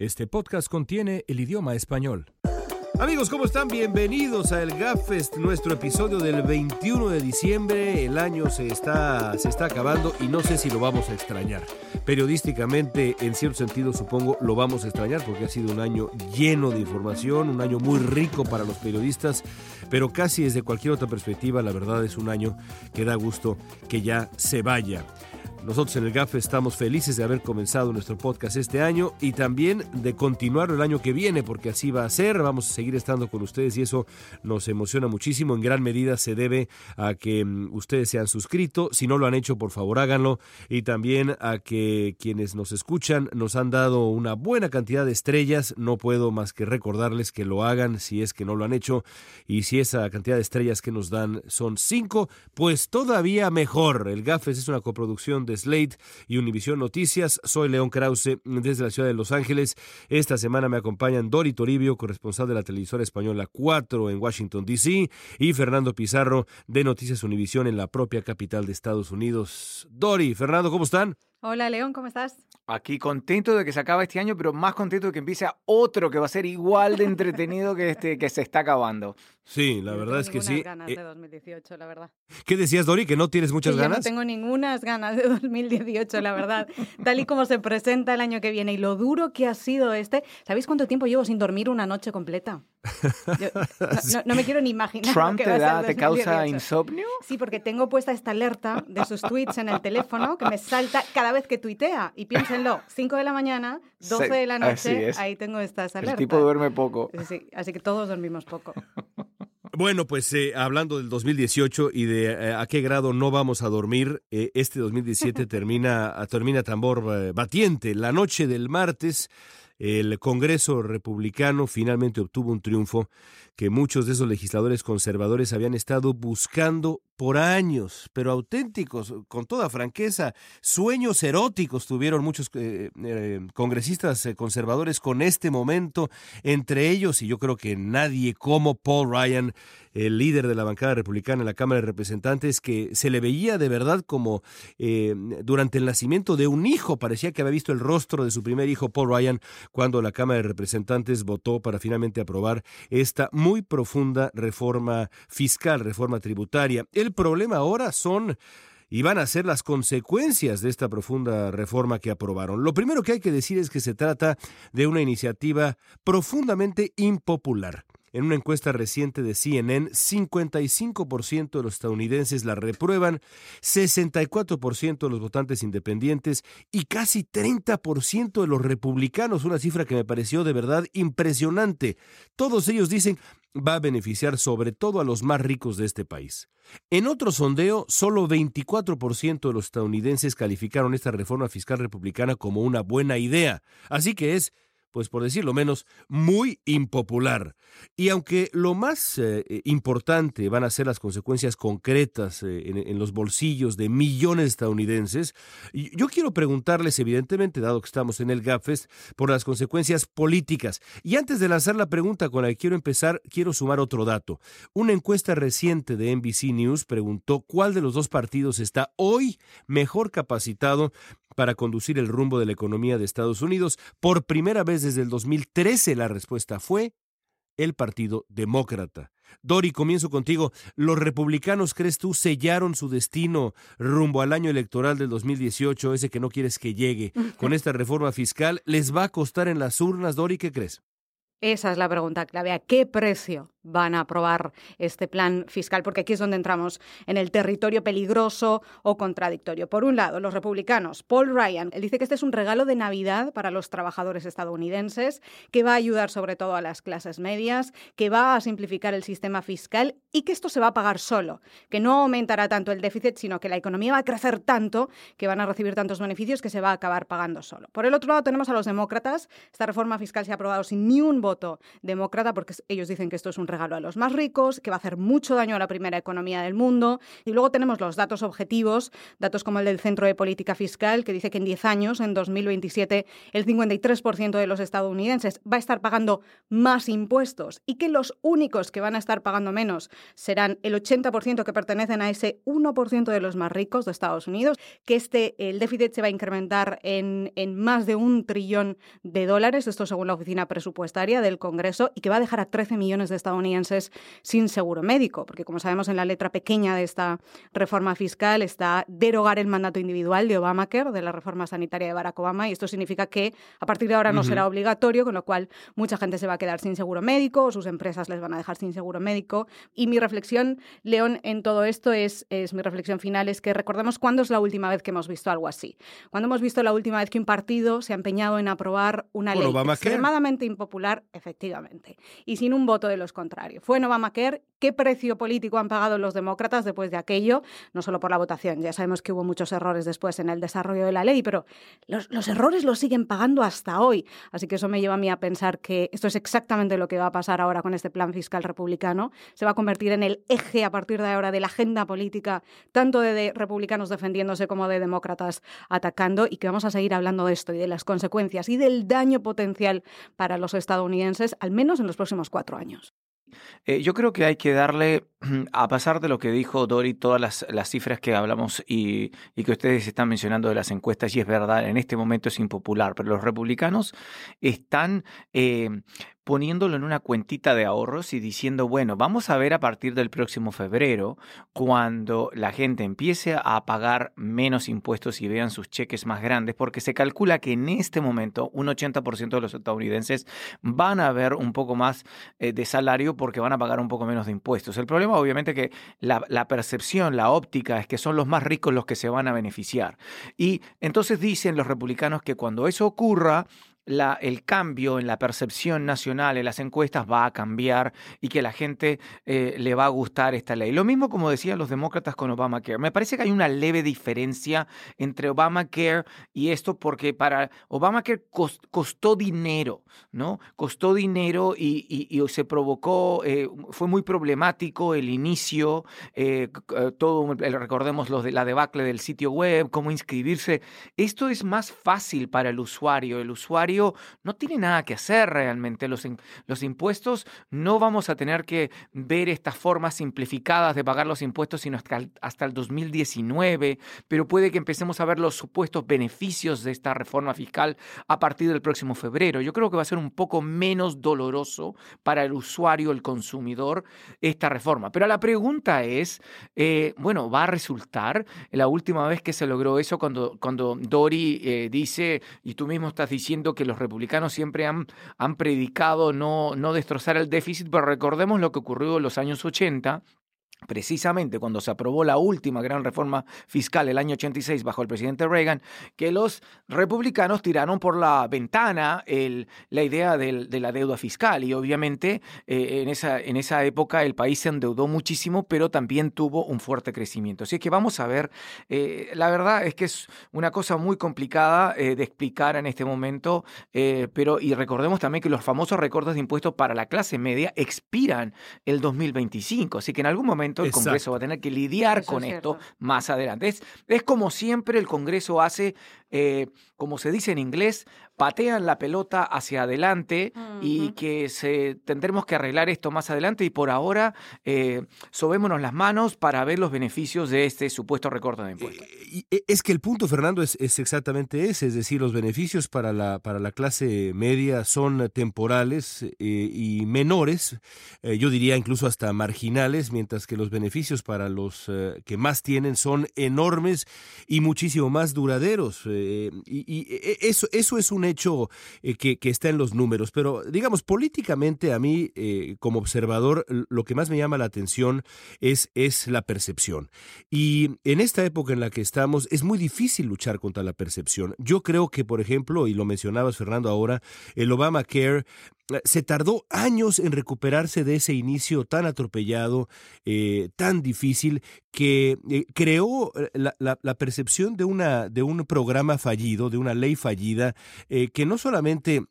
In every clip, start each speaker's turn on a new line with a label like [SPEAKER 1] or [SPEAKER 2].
[SPEAKER 1] Este podcast contiene el idioma español. Amigos, ¿cómo están? Bienvenidos a El Gapfest, nuestro episodio del 21 de diciembre. El año se está, se está acabando y no sé si lo vamos a extrañar. Periodísticamente, en cierto sentido, supongo lo vamos a extrañar porque ha sido un año lleno de información, un año muy rico para los periodistas, pero casi desde cualquier otra perspectiva, la verdad es un año que da gusto que ya se vaya. Nosotros en el GAF estamos felices de haber comenzado nuestro podcast este año y también de continuarlo el año que viene, porque así va a ser. Vamos a seguir estando con ustedes y eso nos emociona muchísimo. En gran medida se debe a que mm, ustedes se han suscrito. Si no lo han hecho, por favor háganlo. Y también a que quienes nos escuchan nos han dado una buena cantidad de estrellas. No puedo más que recordarles que lo hagan si es que no lo han hecho. Y si esa cantidad de estrellas que nos dan son cinco, pues todavía mejor. El GAFES es una coproducción de Slate y Univisión Noticias. Soy León Krause desde la ciudad de Los Ángeles. Esta semana me acompañan Dori Toribio, corresponsal de la televisora española 4 en Washington, D.C., y Fernando Pizarro de Noticias Univisión en la propia capital de Estados Unidos. Dori, Fernando, ¿cómo están?
[SPEAKER 2] Hola León, ¿cómo estás?
[SPEAKER 3] Aquí contento de que se acaba este año, pero más contento de que empiece otro que va a ser igual de entretenido que este que se está acabando.
[SPEAKER 1] Sí, la verdad es que sí.
[SPEAKER 2] ganas de 2018, la verdad.
[SPEAKER 1] ¿Qué decías, Dori? ¿Que no tienes muchas ganas?
[SPEAKER 2] no tengo ninguna ganas de 2018, la verdad. Tal y como se presenta el año que viene y lo duro que ha sido este. ¿Sabéis cuánto tiempo llevo sin dormir una noche completa? no, me quiero ni imaginar.
[SPEAKER 3] ¿Trump te, da, te causa insomnio?
[SPEAKER 2] Sí, porque tengo puesta esta alerta de sus tweets en el teléfono que me salta cada vez que tuitea. Y piénsenlo, 5 de la mañana, 12 de la noche, ahí tengo estas alertas.
[SPEAKER 3] El tipo duerme poco.
[SPEAKER 2] Sí, así que todos dormimos poco.
[SPEAKER 1] Bueno, pues eh, hablando del 2018 y de eh, a qué grado no vamos a dormir, eh, este 2017 termina, termina tambor batiente. La noche del martes, el Congreso republicano finalmente obtuvo un triunfo que muchos de esos legisladores conservadores habían estado buscando por años, pero auténticos, con toda franqueza, sueños eróticos tuvieron muchos eh, eh, congresistas eh, conservadores con este momento, entre ellos, y yo creo que nadie como Paul Ryan, el líder de la bancada republicana en la Cámara de Representantes, que se le veía de verdad como durante el nacimiento de un hijo, parecía que había visto el rostro de su primer hijo, Paul Ryan, cuando la Cámara de Representantes votó para finalmente aprobar esta muy profunda reforma fiscal, reforma tributaria. El problema ahora son y van a ser las consecuencias de esta profunda reforma que aprobaron. Lo primero que hay que decir es que se trata de una iniciativa profundamente impopular. En una encuesta reciente de CNN, 55% de los estadounidenses la reprueban, 64% de los votantes independientes y casi 30% de los republicanos, una cifra que me pareció de verdad impresionante. Todos ellos dicen va a beneficiar sobre todo a los más ricos de este país. En otro sondeo, solo 24% de los estadounidenses calificaron esta reforma fiscal republicana como una buena idea, así que es pues por decirlo menos, muy impopular. Y aunque lo más eh, eh, importante van a ser las consecuencias concretas eh, en, los bolsillos de millones de estadounidenses, yo quiero preguntarles, evidentemente, dado que estamos en el GAPFEST, por las consecuencias políticas. Y antes de lanzar la pregunta con la que quiero empezar, quiero sumar otro dato. Una encuesta reciente de NBC News preguntó cuál de los dos partidos está hoy mejor capacitado para conducir el rumbo de la economía de Estados Unidos. Por primera vez desde el 2013 la respuesta fue el Partido Demócrata. Dori, comienzo contigo. ¿Los republicanos, crees tú, sellaron su destino rumbo al año electoral del 2018, ese que no quieres que llegue, con esta reforma fiscal? ¿Les va a costar en las urnas, Dori? ¿Qué crees?
[SPEAKER 2] Esa es la pregunta clave. ¿A qué precio van a aprobar este plan fiscal? Porque aquí es donde entramos en el territorio peligroso o contradictorio. Por un lado, los republicanos, Paul Ryan, él dice que este es un regalo de Navidad para los trabajadores estadounidenses, que va a ayudar sobre todo a las clases medias, que va a simplificar el sistema fiscal y que esto se va a pagar solo, que no aumentará tanto el déficit, sino que la economía va a crecer tanto que van a recibir tantos beneficios que se va a acabar pagando solo. Por el otro lado, tenemos a los demócratas. Esta reforma fiscal se ha aprobado sin ni un voto voto demócrata porque ellos dicen que esto es un regalo a los más ricos, que va a hacer mucho daño a la primera economía del mundo. Y luego tenemos los datos objetivos, datos como el del Centro de Política Fiscal, que dice que en 10 años, en 2027, el 53% de los estadounidenses va a estar pagando más impuestos y que los únicos que van a estar pagando menos serán el 80% que pertenecen a ese 1% de los más ricos de Estados Unidos, que este, el déficit se va a incrementar en, en más de un trillón de dólares, esto según la Oficina Presupuestaria del Congreso, y que va a dejar a 13 millones de estadounidenses sin seguro médico, porque como sabemos en la letra pequeña de esta reforma fiscal está derogar el mandato individual de Obamacare, de la reforma sanitaria de Barack Obama, y esto significa que a partir de ahora no será obligatorio, con lo cual mucha gente se va a quedar sin seguro médico o sus empresas les van a dejar sin seguro médico. Y mi reflexión, León, en todo esto es, es mi reflexión final, es que recordemos cuándo es la última vez que hemos visto algo así. Cuando hemos visto la última vez que un partido se ha empeñado en aprobar una ley extremadamente impopular, efectivamente, y sin un voto de los contrarios. Fue en. ¿Qué precio político han pagado los demócratas después de aquello? No solo por la votación, ya sabemos que hubo muchos errores después en el desarrollo de la ley, pero los, errores los siguen pagando hasta hoy. Así que eso me lleva a mí a pensar que esto es exactamente lo que va a pasar ahora con este plan fiscal republicano. Se va a convertir en el eje a partir de ahora de la agenda política, tanto de republicanos defendiéndose como de demócratas atacando, y que vamos a seguir hablando de esto y de las consecuencias y del daño potencial para los estadounidenses, al menos en los próximos cuatro años.
[SPEAKER 3] Eh, yo creo que hay que darle, a pasar de lo que dijo Dori, todas las, cifras que hablamos y, y, que ustedes están mencionando de las encuestas, y es verdad, en este momento es impopular, pero los republicanos están eh, poniéndolo en una cuentita de ahorros y diciendo, bueno, vamos a ver a partir del próximo febrero, cuando la gente empiece a pagar menos impuestos y vean sus cheques más grandes, porque se calcula que en este momento un 80% de los estadounidenses van a ver un poco más eh, de salario porque van a pagar un poco menos de impuestos. El problema obviamente que la, percepción, la óptica es que son los más ricos los que se van a beneficiar. Y entonces dicen los republicanos que cuando eso ocurra, el cambio en la percepción nacional en las encuestas va a cambiar y que la gente eh, le va a gustar esta ley. Lo mismo como decían los demócratas con Obamacare. Me parece que hay una leve diferencia entre Obamacare y esto porque para Obamacare costó dinero, ¿no? Costó dinero y, se provocó, eh, fue muy problemático el inicio, eh, todo, recordemos los de la debacle del sitio web, cómo inscribirse. Esto es más fácil para el usuario. El usuario no tiene nada que hacer realmente. Los, los impuestos no vamos a tener que ver estas formas simplificadas de pagar los impuestos sino hasta el, hasta el 2019, pero puede que empecemos a ver los supuestos beneficios de esta reforma fiscal a partir del próximo febrero. Yo creo que va a ser un poco menos doloroso para el usuario, el consumidor, esta reforma. Pero la pregunta es, eh, bueno, ¿va a resultar? La última vez que se logró eso, cuando, cuando Dori eh, dice, y tú mismo estás diciendo que los republicanos siempre han, han predicado no, no destrozar el déficit, pero recordemos lo que ocurrió en los años 80 precisamente cuando se aprobó la última gran reforma fiscal el año 86 bajo el presidente Reagan, que los republicanos tiraron por la ventana la idea de la deuda fiscal y obviamente eh, en, esa, en esa época el país se endeudó muchísimo, pero también tuvo un fuerte crecimiento. Así que vamos a ver, eh, la verdad es que es una cosa muy complicada eh, de explicar en este momento, pero y recordemos también que los famosos recortes de impuestos para la clase media expiran el 2025, así que en algún momento el Congreso va a tener que lidiar con esto más adelante. Es, es como siempre el Congreso hace, eh, como se dice en inglés, patean la pelota hacia adelante y que se, tendremos que arreglar esto más adelante y por ahora eh, sobémonos las manos para ver los beneficios de este supuesto recorte de impuestos.
[SPEAKER 1] Eh, es que el punto, Fernando, es, es, exactamente ese, es decir, los beneficios para la, para la clase media son temporales eh, y menores, yo diría incluso hasta marginales, mientras que los beneficios para los que más tienen son enormes y muchísimo más duraderos. y, y eso, eso es un hecho eh, que, está en los números, pero digamos, políticamente a mí, eh, como observador, lo que más me llama la atención es, es la percepción. Y en esta época en la que estamos, es muy difícil luchar contra la percepción. Yo creo que, por ejemplo, y lo mencionabas, Fernando, ahora, el Obamacare eh, se tardó años en recuperarse de ese inicio tan atropellado, tan difícil, que creó la, la, percepción de, una, de un programa fallido, de una ley fallida, eh, que no solamente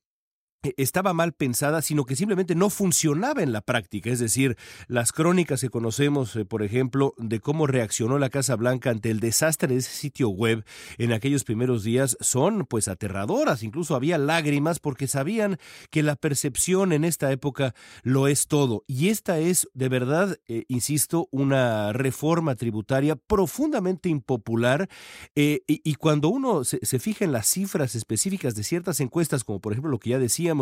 [SPEAKER 1] estaba mal pensada, sino que simplemente no funcionaba en la práctica. Es decir, las crónicas que conocemos, eh, por ejemplo, de cómo reaccionó la Casa Blanca ante el desastre de ese sitio web en aquellos primeros días son pues aterradoras. Incluso había lágrimas porque sabían que la percepción en esta época lo es todo. Y esta es, de verdad, eh, insisto, una reforma tributaria profundamente impopular. Eh, y, cuando uno se, se fija en las cifras específicas de ciertas encuestas, como por ejemplo lo que ya decía,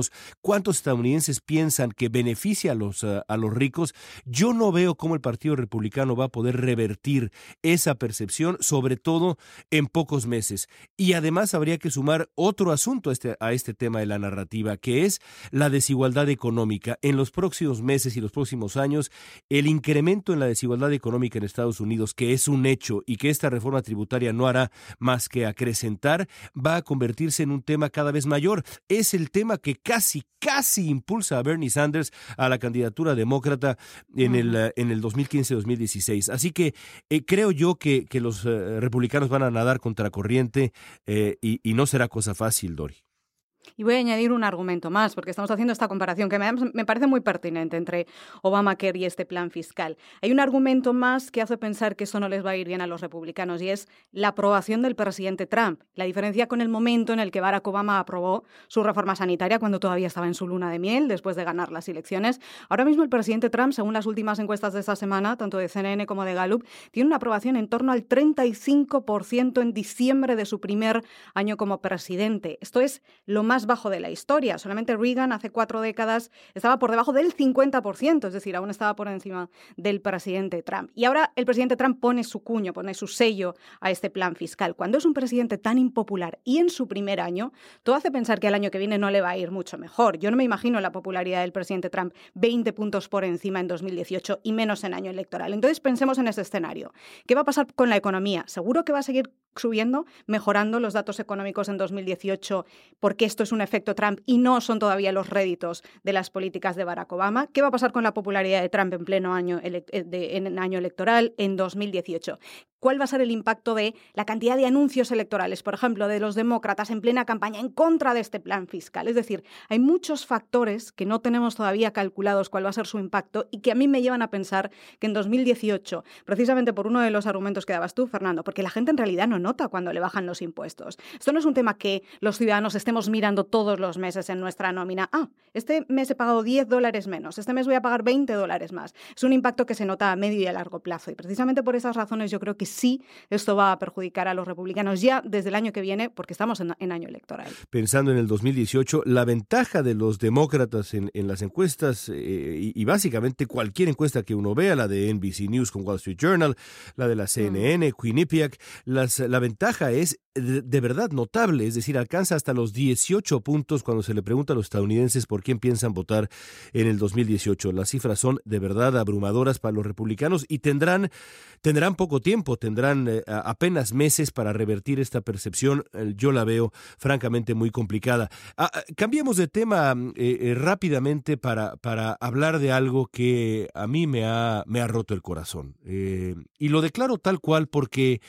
[SPEAKER 1] cuántos estadounidenses piensan que beneficia a los, eh, a los ricos, yo no veo cómo el Partido Republicano va a poder revertir esa percepción, sobre todo en pocos meses. Y además habría que sumar otro asunto a este, a este tema de la narrativa, que es la desigualdad económica. En los próximos meses y los próximos años, el incremento en la desigualdad económica en Estados Unidos, que es un hecho y que esta reforma tributaria no hará más que acrecentar, va a convertirse en un tema cada vez mayor. Es el tema que casi, casi impulsa a Bernie Sanders a la candidatura demócrata en el, eh, en el 2015-2016. Así que eh, creo yo que, que los eh, republicanos van a nadar contra corriente y, y no será cosa fácil, Dori.
[SPEAKER 2] Y voy a añadir un argumento más, porque estamos haciendo esta comparación que me, parece muy pertinente entre Obamacare y este plan fiscal. Hay un argumento más que hace pensar que eso no les va a ir bien a los republicanos y es la aprobación del presidente Trump. La diferencia con el momento en el que Barack Obama aprobó su reforma sanitaria cuando todavía estaba en su luna de miel después de ganar las elecciones. Ahora mismo el presidente Trump, según las últimas encuestas de esta semana, tanto de CNN como de Gallup, tiene una aprobación en torno al 35% en diciembre de su primer año como presidente. Esto es lo más bajo de la historia. Solamente Reagan hace cuatro décadas estaba por debajo del 50%, es decir, aún estaba por encima del presidente Trump. Y ahora el presidente Trump pone su cuño, pone su sello a este plan fiscal. Cuando es un presidente tan impopular y en su primer año, todo hace pensar que el año que viene no le va a ir mucho mejor. Yo no me imagino la popularidad del presidente Trump 20 puntos por encima en 2018 y menos en año electoral. Entonces pensemos en ese escenario. ¿Qué va a pasar con la economía? Seguro que va a seguir subiendo, mejorando los datos económicos en 2018, porque esto es un efecto Trump y no son todavía los réditos de las políticas de Barack Obama. ¿Qué va a pasar con la popularidad de Trump en pleno año, eh, en año electoral en 2018? Cuál va a ser el impacto de la cantidad de anuncios electorales, por ejemplo, de los demócratas en plena campaña en contra de este plan fiscal. Es decir, hay muchos factores que no tenemos todavía calculados cuál va a ser su impacto y que a mí me llevan a pensar que en 2018, precisamente por uno de los argumentos que dabas tú, Fernando, porque la gente en realidad no nota cuando le bajan los impuestos. Esto no es un tema que los ciudadanos estemos mirando todos los meses en nuestra nómina. Ah, este mes he pagado 10 dólares menos, este mes voy a pagar 20 dólares más. Es un impacto que se nota a medio y a largo plazo y precisamente por esas razones yo creo que sí esto va a perjudicar a los republicanos ya desde el año que viene, porque estamos en, año electoral.
[SPEAKER 1] Pensando en el 2018, la ventaja de los demócratas en, las encuestas, eh, y, básicamente cualquier encuesta que uno vea, la de NBC News con Wall Street Journal, la de la CNN, mm. Quinnipiac, las, la ventaja es de, verdad notable, es decir, alcanza hasta los 18 puntos cuando se le pregunta a los estadounidenses por quién piensan votar en el 2018. Las cifras son de verdad abrumadoras para los republicanos y tendrán, tendrán poco tiempo, tendrán eh, apenas meses para revertir esta percepción. Eh, yo la veo francamente muy complicada. Ah, ah, cambiemos de tema eh, rápidamente para, para hablar de algo que a mí me ha, me ha roto el corazón. y lo declaro tal cual porque...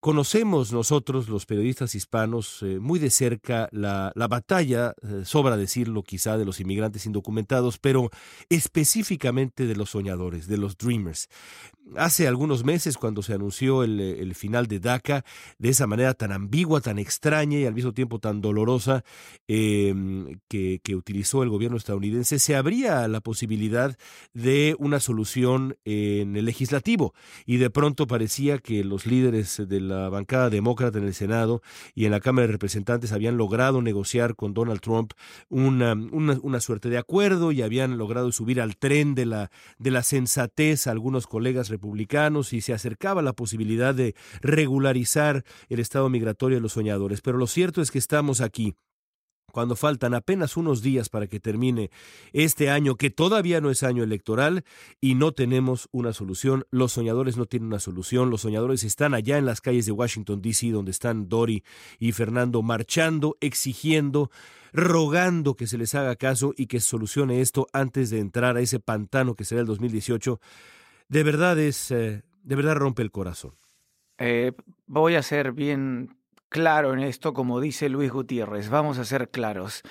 [SPEAKER 1] Conocemos nosotros, los periodistas hispanos, eh, muy de cerca la, la batalla, eh, sobra decirlo quizá, de los inmigrantes indocumentados, pero específicamente de los soñadores, de los dreamers. Hace algunos meses, cuando se anunció el, final de DACA, de esa manera tan ambigua, tan extraña y al mismo tiempo tan dolorosa em, que, que, utilizó el gobierno estadounidense, se abría la posibilidad de una solución en el legislativo. Y de pronto parecía que los líderes de la bancada demócrata en el Senado y en la Cámara de Representantes habían logrado negociar con Donald Trump una, una, suerte de acuerdo y habían logrado subir al tren de la, de la sensatez a algunos colegas republicanos y se acercaba la posibilidad de regularizar el estado migratorio de los soñadores. Pero lo cierto es que estamos aquí cuando faltan apenas unos días para que termine este año, que todavía no es año electoral, y no tenemos una solución. Los soñadores no tienen una solución. Los soñadores están allá en las calles de Washington, D.C., donde están Dory y Fernando marchando, exigiendo, rogando que se les haga caso y que solucione esto antes de entrar a ese pantano que será el 2018. De verdad es, eh, de verdad rompe el corazón.
[SPEAKER 3] Eh, voy a ser bien claro en esto, como dice Luis Gutiérrez, vamos a ser claros.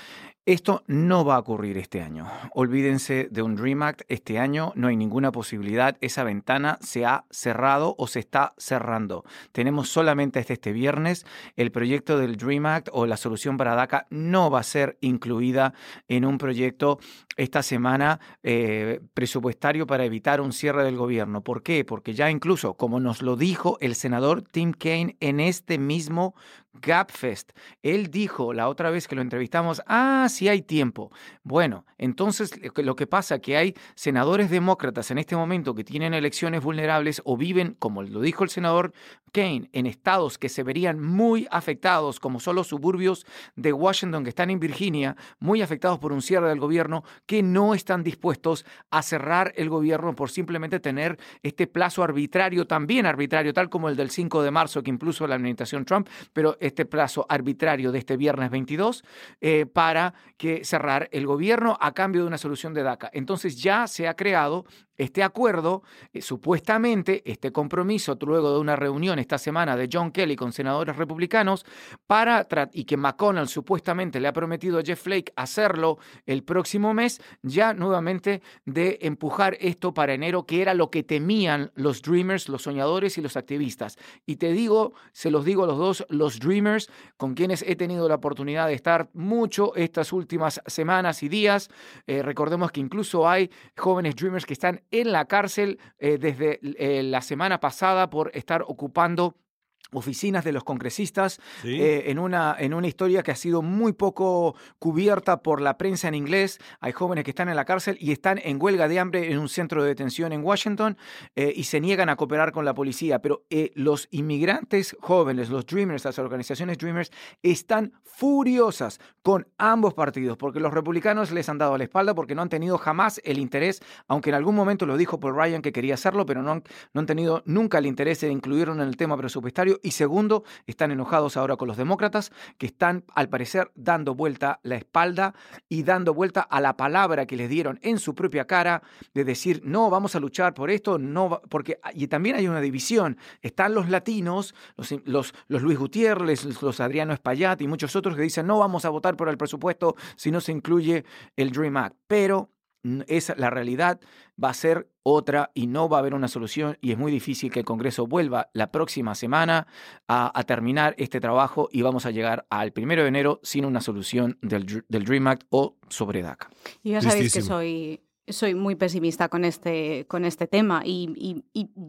[SPEAKER 3] Esto no va a ocurrir este año. Olvídense de un Dream Act. Este año no hay ninguna posibilidad. Esa ventana se ha cerrado o se está cerrando. Tenemos solamente hasta este viernes. El proyecto del Dream Act o la solución para DACA no va a ser incluida en un proyecto esta semana eh, presupuestario para evitar un cierre del gobierno. ¿Por qué? Porque ya incluso, como nos lo dijo el senador Tim Kaine en este mismo Gapfest. Él dijo la otra vez que lo entrevistamos, ah, sí hay tiempo. Bueno, entonces lo que pasa es que hay senadores demócratas en este momento que tienen elecciones vulnerables o viven, como lo dijo el senador Kane, en estados que se verían muy afectados, como son los suburbios de Washington que están en Virginia, muy afectados por un cierre del gobierno, que no están dispuestos a cerrar el gobierno por simplemente tener este plazo arbitrario, también arbitrario, tal como el del 5 de marzo que impuso la administración Trump, pero este plazo arbitrario de este viernes 22 eh, para que cerrar el gobierno a cambio de una solución de DACA. Entonces ya se ha creado este acuerdo, eh, supuestamente, este compromiso, luego de una reunión esta semana de John Kelly con senadores republicanos, para y que McConnell supuestamente le ha prometido a Jeff Flake hacerlo el próximo mes, ya nuevamente de empujar esto para enero, que era lo que temían los Dreamers, los soñadores y los activistas. Y te digo, se los digo a los dos, los Dreamers, con quienes he tenido la oportunidad de estar mucho estas últimas semanas y días. Eh, recordemos que incluso hay jóvenes Dreamers que están en la cárcel eh, desde eh, la semana pasada por estar ocupando ん? Oficinas de los congresistas eh, en, una, en una historia que ha sido muy poco cubierta por la prensa en inglés. Hay jóvenes que están en la cárcel y están en huelga de hambre en un centro de detención en Washington eh, y se niegan a cooperar con la policía. Pero eh, los inmigrantes jóvenes, los Dreamers, las organizaciones Dreamers, están furiosas con ambos partidos porque los republicanos les han dado la espalda porque no han tenido jamás el interés, aunque en algún momento lo dijo Paul Ryan que quería hacerlo, pero no han, no han tenido nunca el interés de incluirlo en el tema presupuestario y segundo, están enojados ahora con los demócratas que están, al parecer, dando vuelta la espalda y dando vuelta a la palabra que les dieron en su propia cara de decir, no, vamos a luchar por esto, no, porque y también hay una división. Están los latinos, los, los, los Luis Gutiérrez, los Adriano Espaillat y muchos otros que dicen, no vamos a votar por el presupuesto si no se incluye el Dream Act. Pero esa, la realidad va a ser otra y no va a haber una solución y es muy difícil que el Congreso vuelva la próxima semana a, terminar este trabajo y vamos a llegar al primero de enero sin una solución del, del Dream Act o sobre DACA.
[SPEAKER 2] Y ya sabéis que soy soy muy pesimista con este, con este tema y,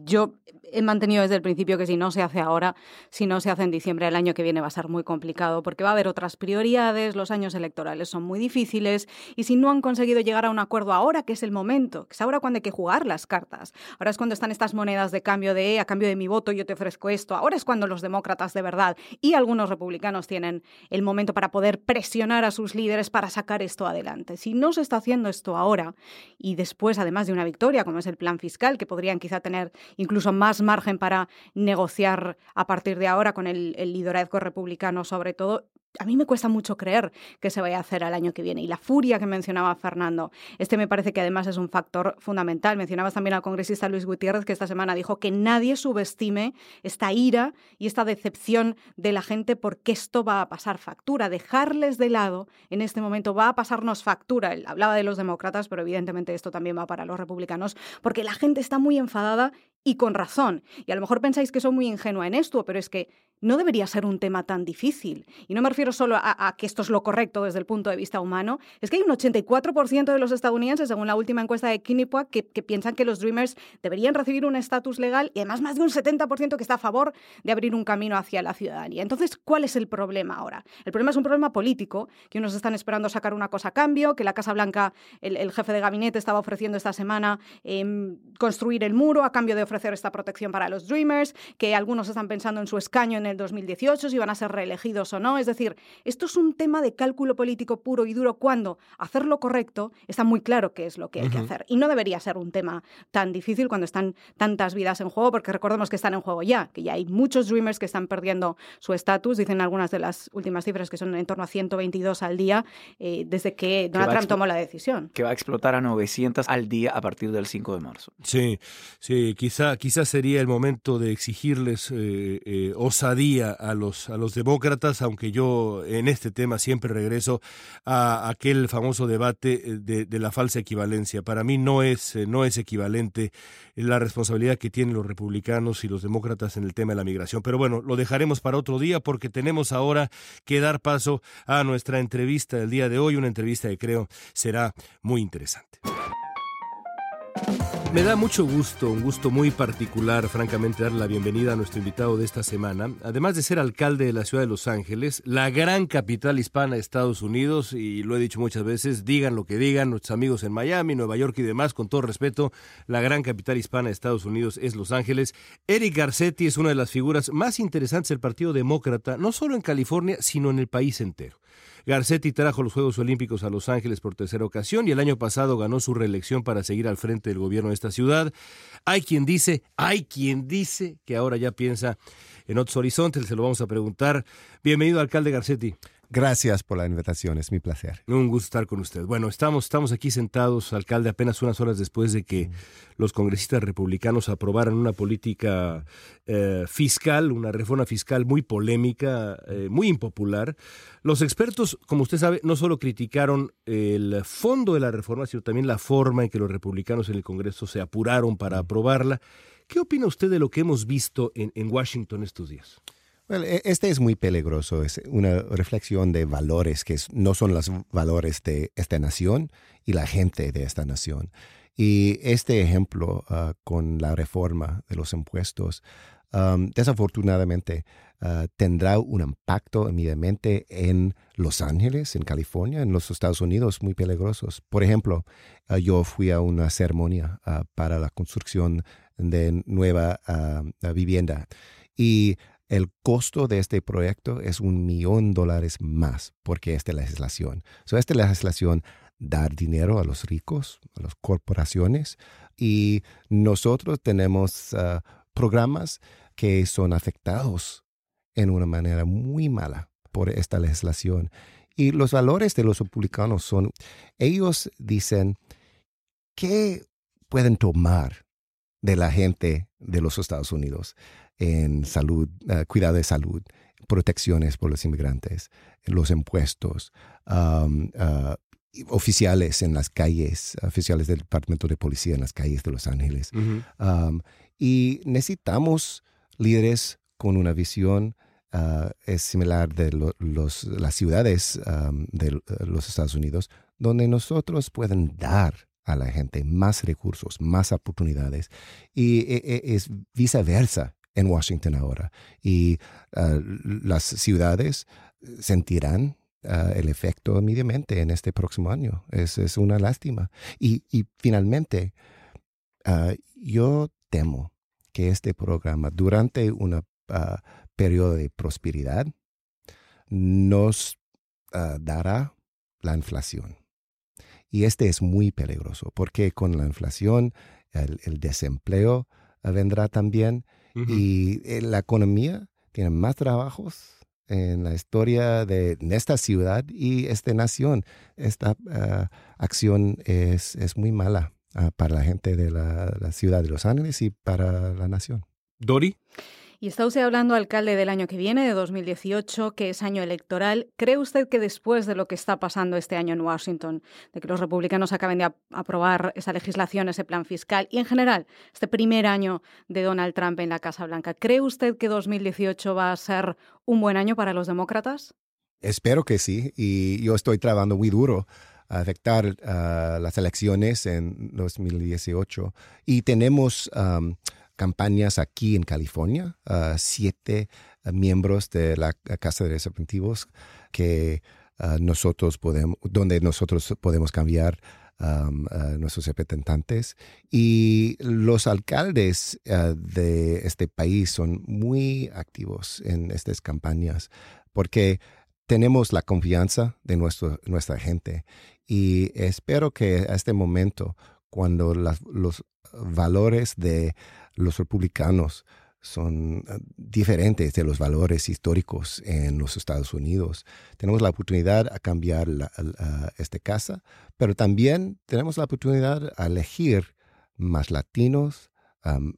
[SPEAKER 2] yo he mantenido desde el principio que si no se hace ahora, si no se hace en diciembre del año que viene va a ser muy complicado porque va a haber otras prioridades, los años electorales son muy difíciles y si no han conseguido llegar a un acuerdo ahora, que es el momento, que es ahora cuando hay que jugar las cartas, ahora es cuando están estas monedas de cambio de a cambio de mi voto yo te ofrezco esto, ahora es cuando los demócratas de verdad y algunos republicanos tienen el momento para poder presionar a sus líderes para sacar esto adelante. Si no se está haciendo esto ahora, y después, además de una victoria, como es el plan fiscal, que podrían quizá tener incluso más margen para negociar a partir de ahora con el, liderazgo republicano, sobre todo, a mí me cuesta mucho creer que se vaya a hacer al año que viene. Y la furia que mencionaba Fernando, este me parece que además es un factor fundamental. Mencionabas también al congresista Luis Gutiérrez, que esta semana dijo que nadie subestime esta ira y esta decepción de la gente porque esto va a pasar factura. Dejarles de lado en este momento va a pasarnos factura. Hablaba de los demócratas, pero evidentemente esto también va para los republicanos, porque la gente está muy enfadada y con razón. Y a lo mejor pensáis que soy muy ingenua en esto, pero es que no debería ser un tema tan difícil. Y no me refiero solo a, que esto es lo correcto desde el punto de vista humano, es que hay un 84% de los estadounidenses, según la última encuesta de que, que piensan que los Dreamers deberían recibir un estatus legal y además más de un 70% que está a favor de abrir un camino hacia la ciudadanía. Entonces, ¿cuál es el problema ahora? El problema es un problema político, que unos están esperando sacar una cosa a cambio, que la Casa Blanca, el, jefe de gabinete estaba ofreciendo esta semana em, construir el muro a cambio de ofrecer esta protección para los Dreamers, que algunos están pensando en su escaño en el 2018, si van a ser reelegidos o no. Es decir, esto es un tema de cálculo político puro y duro cuando hacer lo correcto está muy claro qué es lo que hay que hacer. Y no debería ser un tema tan difícil cuando están tantas vidas en juego, porque recordemos que están en juego ya, que ya hay muchos Dreamers que están perdiendo su estatus. Dicen algunas de las últimas cifras que son en torno a 122 al día eh, desde que Donald Trump tomó la decisión.
[SPEAKER 3] Que va a explotar a 900 al día a partir del 5 de marzo.
[SPEAKER 1] Sí, sí, quizá, quizá sería el momento de exigirles eh, eh día a los, a los demócratas, aunque yo en este tema siempre regreso a aquel famoso debate eh, de, de la falsa equivalencia. Para mí no es, no es equivalente la responsabilidad que tienen los republicanos y los demócratas en el tema de la migración. Pero bueno, lo dejaremos para otro día porque tenemos ahora que dar paso a nuestra entrevista del día de hoy, una entrevista que creo será muy interesante. Me da mucho gusto, un gusto muy particular, francamente, dar la bienvenida a nuestro invitado de esta semana. Además de ser alcalde de la ciudad de Los Ángeles, la gran capital hispana de Estados Unidos, y lo he dicho muchas veces, digan lo que digan nuestros amigos en Miami, Nueva York y demás, con todo respeto, la gran capital hispana de Estados Unidos es Los Ángeles. Eric Garcetti es una de las figuras más interesantes del Partido Demócrata, no solo en California, sino en el país entero. Garcetti trajo los Juegos Olímpicos a Los Ángeles por tercera ocasión y el año pasado ganó su reelección para seguir al frente del gobierno de esta ciudad. Hay quien dice, hay quien dice que ahora ya piensa en otros horizontes, se lo vamos a preguntar. Bienvenido, alcalde Garcetti.
[SPEAKER 4] Gracias por la invitación, es mi placer.
[SPEAKER 1] Un gusto estar con usted. Bueno, estamos, estamos aquí sentados, alcalde, apenas unas horas después de que los congresistas republicanos aprobaran una política eh, fiscal, una reforma fiscal muy polémica, eh, muy impopular. Los expertos, como usted sabe, no solo criticaron el fondo de la reforma, sino también la forma en que los republicanos en el Congreso se apuraron para aprobarla. ¿Qué opina usted de lo que hemos visto en, en Washington estos días?
[SPEAKER 4] Bueno, e, este es muy peligroso, es una reflexión de valores que no son los valores de esta nación y la gente de esta nación. Y este ejemplo uh, con la reforma de los impuestos, um, desafortunadamente, uh, tendrá un impacto inmediatamente en Los Ángeles, en California, en los Estados Unidos, muy peligrosos. Por ejemplo, uh, yo fui a una ceremonia para la construcción de nueva vivienda y el costo de este proyecto es un millón de dólares más porque esta legislación. So, esta legislación dar dinero a los ricos, a las corporaciones, y nosotros tenemos uh, programas que son afectados en una manera muy mala por esta legislación. Y los valores de los republicanos son, ellos dicen, ¿qué pueden tomar de la gente de los Estados Unidos? En salud, uh, cuidado de salud, protecciones por los inmigrantes, los impuestos, um, uh, oficiales en las calles, oficiales del Departamento de Policía en las calles de Los Ángeles. um, y necesitamos líderes con una visión uh, es similar de lo, los, las ciudades um, de los Estados Unidos, donde nosotros pueden dar a la gente más recursos, más oportunidades. Y e, e, es viceversa en Washington ahora. Y uh, las ciudades sentirán uh, el efecto inmediatamente en este próximo año. Es, es una lástima. Y, finalmente, uh, yo temo que este programa, durante un periodo de prosperidad, nos dará la inflación. Y este es muy peligroso porque con la inflación el, el desempleo vendrá también y la economía tiene más trabajos en la historia de esta ciudad y esta nación. Esta ah, acción es, es, muy mala uh, para la gente de la, la, ciudad de Los Ángeles y para la nación.
[SPEAKER 1] Dori.
[SPEAKER 2] Y está usted hablando, alcalde, del año que viene, de 2018, que es año electoral. ¿Cree usted que después de lo que está pasando este año en Washington, de que los republicanos acaben de aprobar esa legislación, ese plan fiscal, y en general este primer año de Donald Trump en la Casa Blanca, ¿cree usted que 2018 va a ser un buen año para los demócratas?
[SPEAKER 4] Espero que sí, y yo estoy trabajando muy duro a afectar uh, las elecciones en 2018 y tenemos campañas aquí en California, uh, siete uh, miembros de la Casa de Representativos que uh, nosotros podemos, donde nosotros podemos cambiar um, nuestros representantes. Y los alcaldes de este país son muy activos en estas campañas porque tenemos la confianza de nuestro, nuestra gente. Y espero que a este momento, cuando los valores de los republicanos son ah, diferentes de los valores históricos en los Estados Unidos. Tenemos la oportunidad a cambiar la, a esta casa, pero también tenemos la oportunidad a elegir más latinos,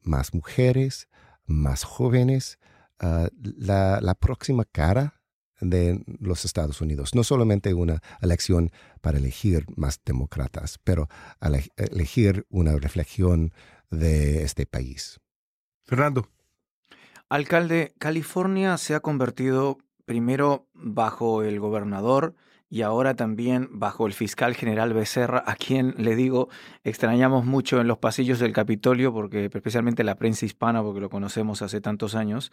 [SPEAKER 4] más mujeres, más jóvenes, ah, la, próxima cara de los Estados Unidos. No solamente una elección para elegir más demócratas, pero elegir una reflexión de este país.
[SPEAKER 1] Fernando.
[SPEAKER 3] Alcalde, California se ha convertido primero bajo el gobernador y ahora también bajo el fiscal general Becerra, a quien le digo, extrañamos mucho en los pasillos del Capitolio, porque especialmente la prensa hispana, porque lo conocemos hace tantos años,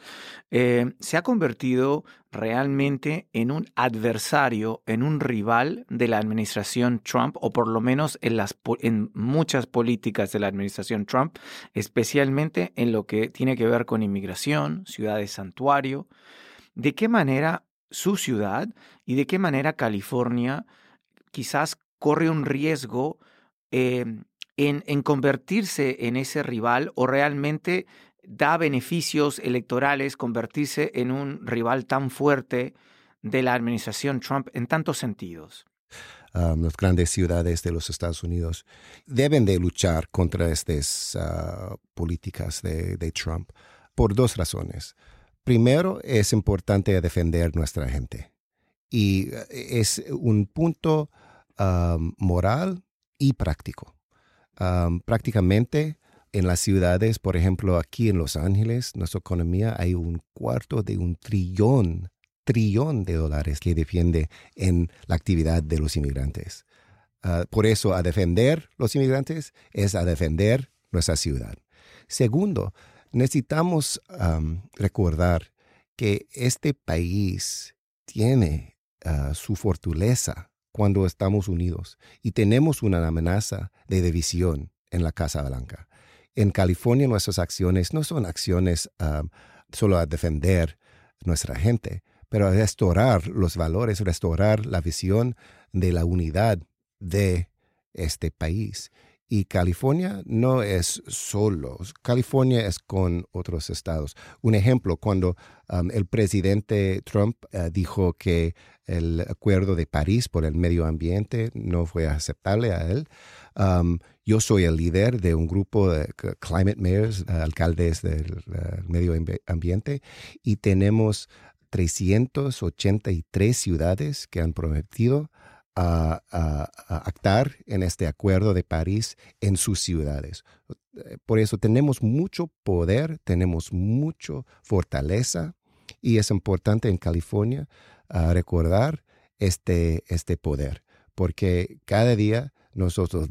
[SPEAKER 3] eh, se ha convertido realmente en un adversario, en un rival de la administración Trump, o por lo menos en, las, en muchas políticas de la administración Trump, especialmente en lo que tiene que ver con inmigración, ciudades santuario. ¿De qué manera su ciudad y de qué manera California quizás corre un riesgo em, en, en, convertirse en ese rival o realmente da beneficios electorales convertirse en un rival tan fuerte de la administración Trump en tantos sentidos.
[SPEAKER 4] las grandes ciudades de los Estados Unidos deben de luchar contra estas ah, políticas de, de Trump por dos razones. Primero, es importante defender nuestra gente. Y eh, es un punto moral y práctico. prácticamente en las ciudades, por ejemplo, aquí en Los Ángeles, nuestra economía hay un cuarto de un trillón, trillón de dólares que defiende en la actividad de los inmigrantes. Ah, por eso, a defender los inmigrantes es a defender nuestra ciudad. Segundo, necesitamos recordar que este país tiene ah, su fortaleza cuando estamos unidos y tenemos una amenaza de división en la Casa Blanca. En California nuestras acciones no son acciones solo a defender nuestra gente, pero a restaurar los valores, restaurar la visión de la unidad de este país. Y California no es solo, California es con otros estados. Un ejemplo, cuando um, el presidente Trump uh, dijo que el acuerdo de París por el medio ambiente no fue aceptable a él, um, yo soy el líder de un grupo de climate mayors, uh, alcaldes del medio ambiente, y tenemos 383 ciudades que han prometido a, actar en este acuerdo de París en sus ciudades. Por eso tenemos mucho poder, tenemos mucha fortaleza y es importante en California recordar este, este poder, porque cada día nosotros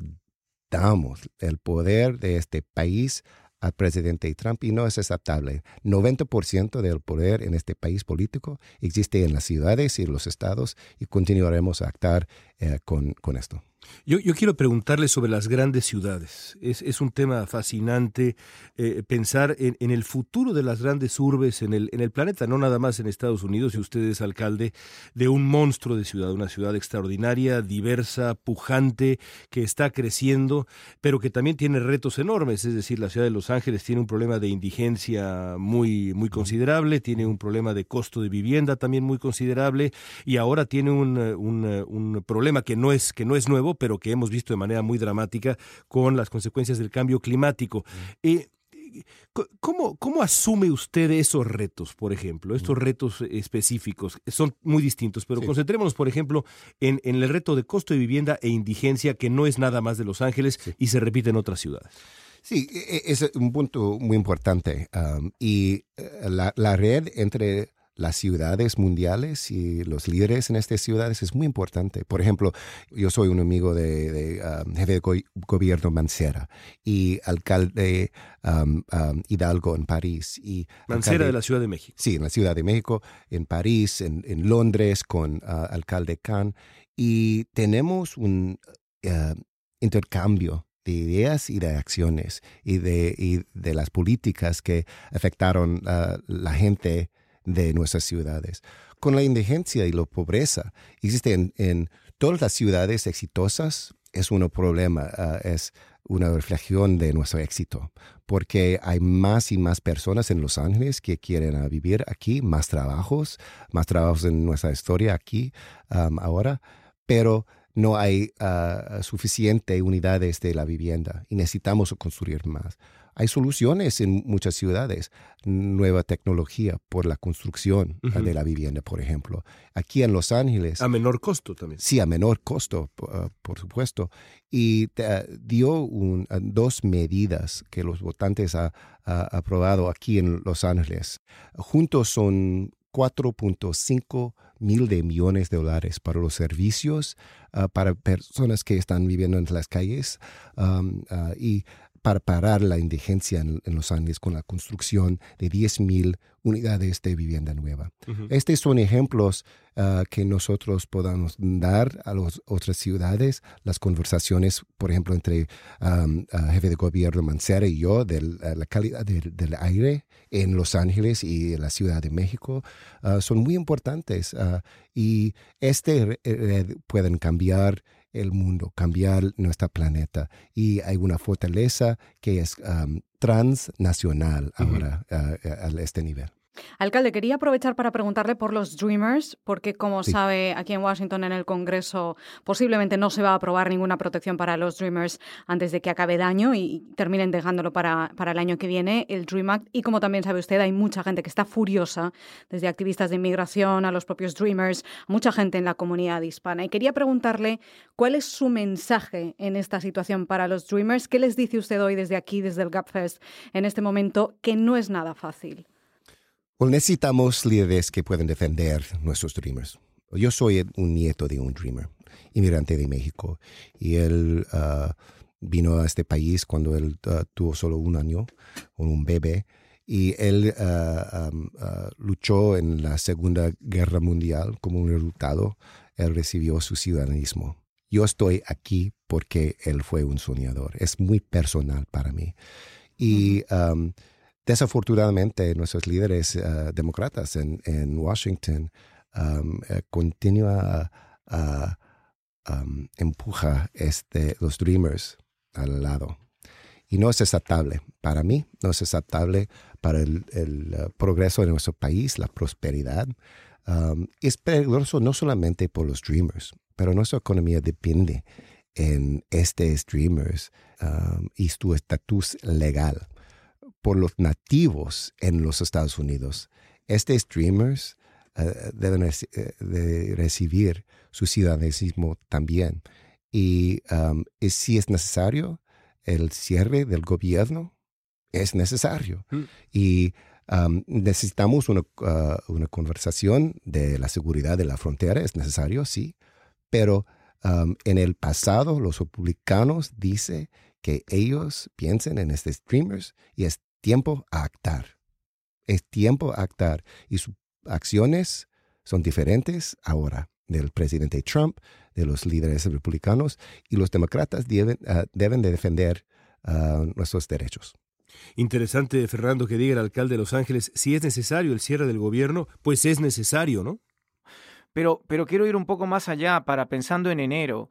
[SPEAKER 4] damos el poder de este país al presidente Trump y no es aceptable. 90% del poder en este país político existe en las ciudades y los estados y continuaremos a actuar eh, con esto.
[SPEAKER 1] Yo, quiero preguntarle sobre las grandes ciudades. Es, un tema fascinante eh, pensar en, el futuro de las grandes urbes en el, en el planeta, no nada más en Estados Unidos, y usted es alcalde de un monstruo de ciudad, una ciudad extraordinaria, diversa, pujante, que está creciendo, pero que también tiene retos enormes. Es decir, la ciudad de Los Ángeles tiene un problema de indigencia muy, considerable, tiene un problema de costo de vivienda también muy considerable, y ahora tiene un, un, un problema que no es, que no es nuevo, pero que hemos visto de manera muy dramática con las consecuencias del cambio climático. Eh, ¿Cómo, ¿Cómo, asume usted esos retos, por ejemplo? Estos retos específicos son muy distintos, pero concentrémonos, por ejemplo, en, el reto de costo de vivienda e indigencia, que no es nada más de Los Ángeles y se repite en otras ciudades.
[SPEAKER 4] Sí, e, e, es un punto muy importante. y eh, la, la, red entre las ciudades mundiales y los líderes en estas ciudades es muy importante. Por ejemplo, yo soy un amigo de, um, jefe de gobierno Mancera y alcalde um, um, Hidalgo en París. Y
[SPEAKER 1] Mancera de la Ciudad de México.
[SPEAKER 4] Sí, en la Ciudad de México, en París, en, Londres con uh, alcalde Khan. Y tenemos un uh, intercambio de ideas y de acciones y de, de las políticas que afectaron a uh, la gente de nuestras ciudades. Con la indigencia y la pobreza, existe en, todas las ciudades exitosas, es un problema, ah, es una reflexión de nuestro éxito, porque hay más y más personas en Los Ángeles que quieren ah, vivir aquí, más trabajos, más trabajos en nuestra historia aquí ahora, pero no hay uh, suficiente unidades de la vivienda y necesitamos construir más. Hay soluciones en muchas ciudades, nueva tecnología por la construcción uh, de la vivienda, por ejemplo. Aquí en Los Ángeles.
[SPEAKER 1] A menor costo también.
[SPEAKER 4] Sí, a menor costo, uh, por supuesto. Y uh, dio un, dos medidas que los votantes han aprobado aquí en Los Ángeles. Juntos son 4.5 mil de millones de dólares para los servicios uh, para personas que están viviendo en las calles um, uh, y para parar la indigencia en, en, Los Ángeles con la construcción de 10 mil unidades de vivienda nueva. Uh -huh. Estos son ejemplos uh, que nosotros podamos dar a las otras ciudades, las conversaciones, por ejemplo, entre um, uh, jefe de gobierno Mancera y yo, de la calidad del, del, aire en Los Ángeles y la Ciudad de México, son muy importantes y este pueden cambiar el mundo, cambiar nuestro planeta. Y hay una fortaleza que es um, transnacional ahora uh -huh. a este nivel.
[SPEAKER 2] Alcalde, quería aprovechar para preguntarle por los Dreamers, porque como sí. sabe, aquí en Washington, en el Congreso, posiblemente no se va a aprobar ninguna protección para los Dreamers antes de que acabe el año y terminen dejándolo para, para el año que viene, el Dream Act. Y como también sabe usted, hay mucha gente que está furiosa, desde activistas de inmigración a los propios Dreamers, mucha gente en la comunidad hispana. Y quería preguntarle cuál es su mensaje en esta situación para los Dreamers. ¿Qué les dice usted hoy desde aquí, desde el GapFest, en este momento, que no es nada fácil?
[SPEAKER 4] Well, necesitamos líderes que puedan defender nuestros dreamers. Yo soy un nieto de un dreamer, inmigrante de México, y él uh, vino a este país cuando él uh, tuvo solo un año, con un bebé, y él uh, um, luchó en la Segunda Guerra Mundial como un resultado. Él recibió su ciudadanismo. Yo estoy aquí porque él fue un soñador. Es muy personal para mí. Y um, Desafortunadamente, nuestros líderes uh, demócratas en, Washington um, uh, continúa a uh, um, empuja este, los Dreamers al lado. Y no es aceptable para mí, no es aceptable para el, uh, progreso de nuestro país, la prosperidad. Um, es peligroso no solamente por los Dreamers, pero nuestra economía depende en estos Dreamers um, y su estatus legal por los nativos en los Estados Unidos. Estos streamers uh, deben de recibir su ciudadanismo también. Y, um, y, si es necesario el cierre del gobierno, es necesario. Mm. Y um, necesitamos una, uh, una, conversación de la seguridad de la frontera, es necesario, sí, pero um, en el pasado los republicanos dicen que ellos piensen en estos streamers y es tiempo a actar. Es tiempo a actar y sus acciones son diferentes ahora del presidente Trump, de los líderes republicanos y los demócratas deben, uh, deben de defender uh, nuestros derechos.
[SPEAKER 1] Interesante, Fernando, que diga el alcalde de Los Ángeles, si es necesario el cierre del gobierno, pues es necesario, ¿no?
[SPEAKER 3] Pero, pero quiero ir un poco más allá para pensando en enero.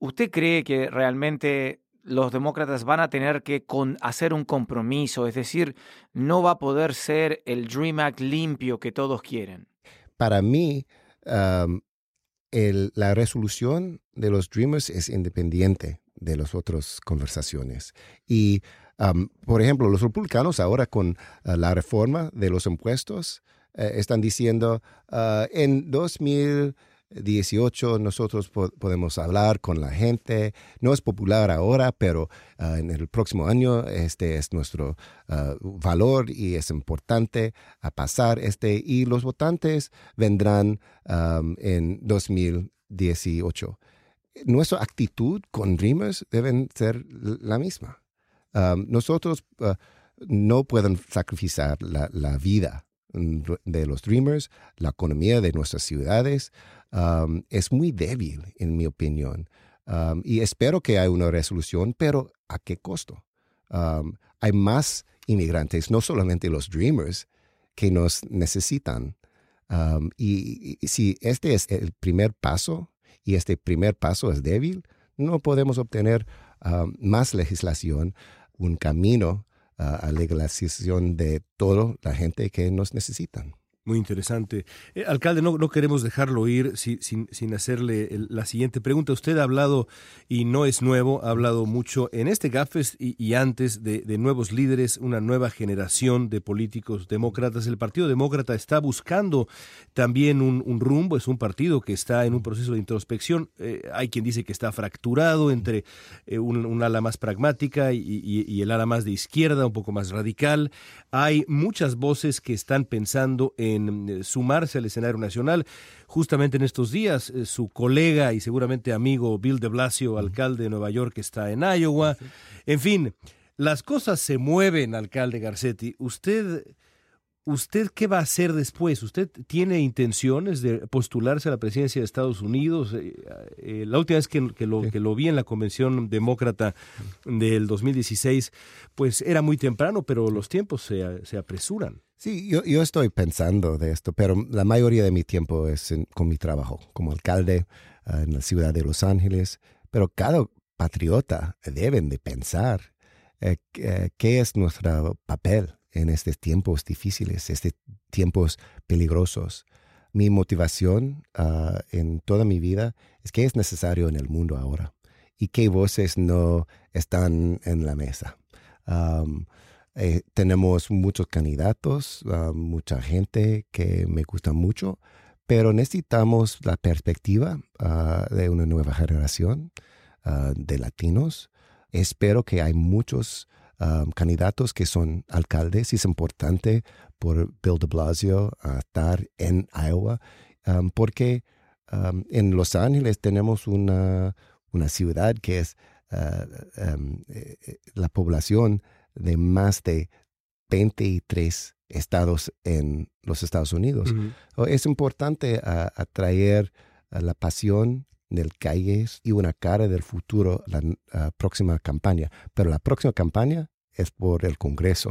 [SPEAKER 3] ¿Usted cree que realmente los demócratas van a tener que hacer un compromiso, es decir, no va a poder ser el Dream Act limpio que todos quieren.
[SPEAKER 4] Para mí, la resolución de los Dreamers es independiente de las otras conversaciones. Y, um, por ejemplo, los republicanos ahora con uh, la reforma de los impuestos uh, están diciendo uh, en 2000 18 nosotros po podemos hablar con la gente. No es popular ahora, pero uh, en el próximo año este es nuestro uh, valor y es importante a pasar este y los votantes vendrán um, en 2018. Nuestra actitud con Dreamers deben ser la misma. Nosotros uh, no podemos sacrificar la vida de los Dreamers, la economía de nuestras ciudades, um, es muy débil, en mi opinión. Um, y espero que haya una resolución, pero ¿a qué costo? Um, hay más inmigrantes, no solamente los Dreamers, que nos necesitan. Y, y si este es el primer paso y este primer paso es débil, no podemos obtener más legislación, un camino a legalización de toda la gente que nos necesitan.
[SPEAKER 1] Muy interesante. Eh, alcalde, no, no, queremos dejarlo ir sin, sin, hacerle la siguiente pregunta. Usted ha hablado, y no es nuevo, ha hablado mucho en este GAFES y, antes de, nuevos líderes, una nueva generación de políticos demócratas. El Partido Demócrata está buscando también un, rumbo, es un partido que está en un proceso de introspección. Eh, hay quien dice que está fracturado entre eh, un, ala más pragmática y, y el ala más de izquierda, un poco más radical. Hay muchas voces que están pensando en eh, sumarse al escenario nacional. Justamente en estos días, eh, su colega y seguramente amigo Bill de Blasio, alcalde de Nueva York, está en Iowa. En fin, las cosas se mueven, alcalde Garcetti. Usted ¿Usted qué va a hacer después? ¿Usted tiene intenciones de postularse a la presidencia de Estados Unidos? Eh, eh, la última vez que, lo, que lo vi en la convención demócrata del 2016, pues era muy temprano, pero los tiempos se, apresuran.
[SPEAKER 4] Sí, yo, yo, estoy pensando de esto, pero la mayoría de mi tiempo es con mi trabajo como alcalde ah, en la ciudad de Los Ángeles, pero cada patriota deben de pensar eh, qué es nuestro papel en estos tiempos difíciles, estos tiempos peligrosos. Mi motivación ah, en toda mi vida es que es necesario en el mundo ahora y qué voces no están en la mesa. Eh, tenemos muchos candidatos, ah, mucha gente que me gusta mucho, pero necesitamos la perspectiva ah, de una nueva generación de latinos. Espero que hay muchos candidatos que son alcaldes es importante por Bill de Blasio estar en Iowa porque en Los Ángeles tenemos una, una ciudad que es ah, eh, eh, la población de más de 23 estados en los Estados Unidos. Es importante atraer la pasión del calles y una cara del futuro la próxima campaña. Pero la próxima campaña es por el Congreso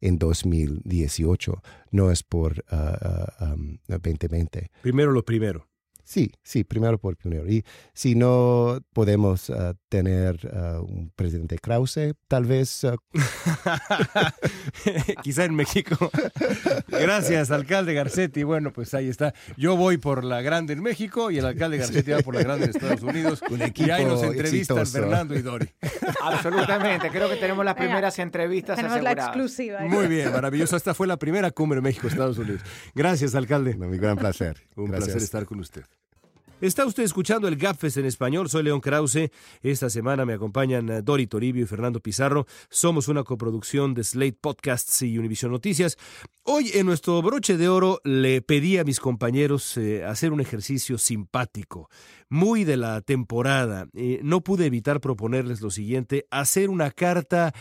[SPEAKER 4] en 2018, no es por 2020.
[SPEAKER 1] Ah, ah, primero lo primero.
[SPEAKER 4] Sí, sí, primero por primero. Y si no podemos ah, tener uh, un presidente Krause, tal vez... Uh...
[SPEAKER 1] Quizá en México. Gracias, alcalde Garcetti. Bueno, pues ahí está. Yo voy por la grande en México y el alcalde Garcetti va por la grande en Estados Unidos. Un equipo y ahí nos entrevistan Fernando y Dori.
[SPEAKER 3] Absolutamente. Creo que tenemos las primeras entrevistas
[SPEAKER 2] tenemos la exclusiva.
[SPEAKER 1] Muy bien, maravilloso. Esta fue la primera cumbre México-Estados Unidos. Gracias, alcalde.
[SPEAKER 4] Un gran placer.
[SPEAKER 1] Un placer estar con usted. Está usted escuchando el GAFES en español. Soy León Krause. Esta semana me acompañan eh, Dori Toribio y Fernando Pizarro. Somos una coproducción de Slate Podcasts y Univision Noticias. Hoy en nuestro broche de oro le pedí a mis compañeros eh, hacer un ejercicio simpático, muy de la temporada. Eh, no pude evitar proponerles lo siguiente, hacer una carta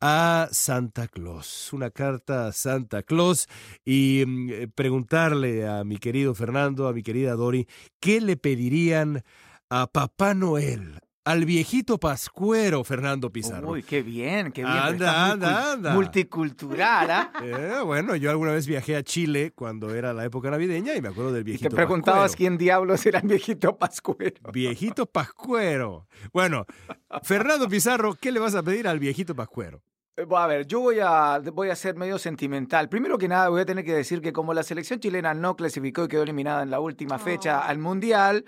[SPEAKER 1] a Santa Claus, una carta a Santa Claus y mm, eh, preguntarle a mi querido Fernando, a mi querida Dori, ¿qué le pedirían a Papá Noel, al viejito pascuero Fernando Pizarro.
[SPEAKER 3] Uy, qué bien, qué bien.
[SPEAKER 1] Anda, anda, anda.
[SPEAKER 3] Multicultural, ¿ah?
[SPEAKER 1] Eh, bueno, yo alguna vez viajé a Chile cuando era la época navideña y me acuerdo del viejito
[SPEAKER 3] y te preguntabas quién diablos era el viejito pascuero.
[SPEAKER 1] Viejito pascuero. Bueno, Fernando Pizarro, ¿qué le vas a pedir al viejito pascuero?
[SPEAKER 3] Eh, a ver, yo voy a, voy a ser medio sentimental. Primero que nada, voy a tener que decir que como la selección chilena no clasificó y quedó eliminada en la última fecha oh. al Mundial,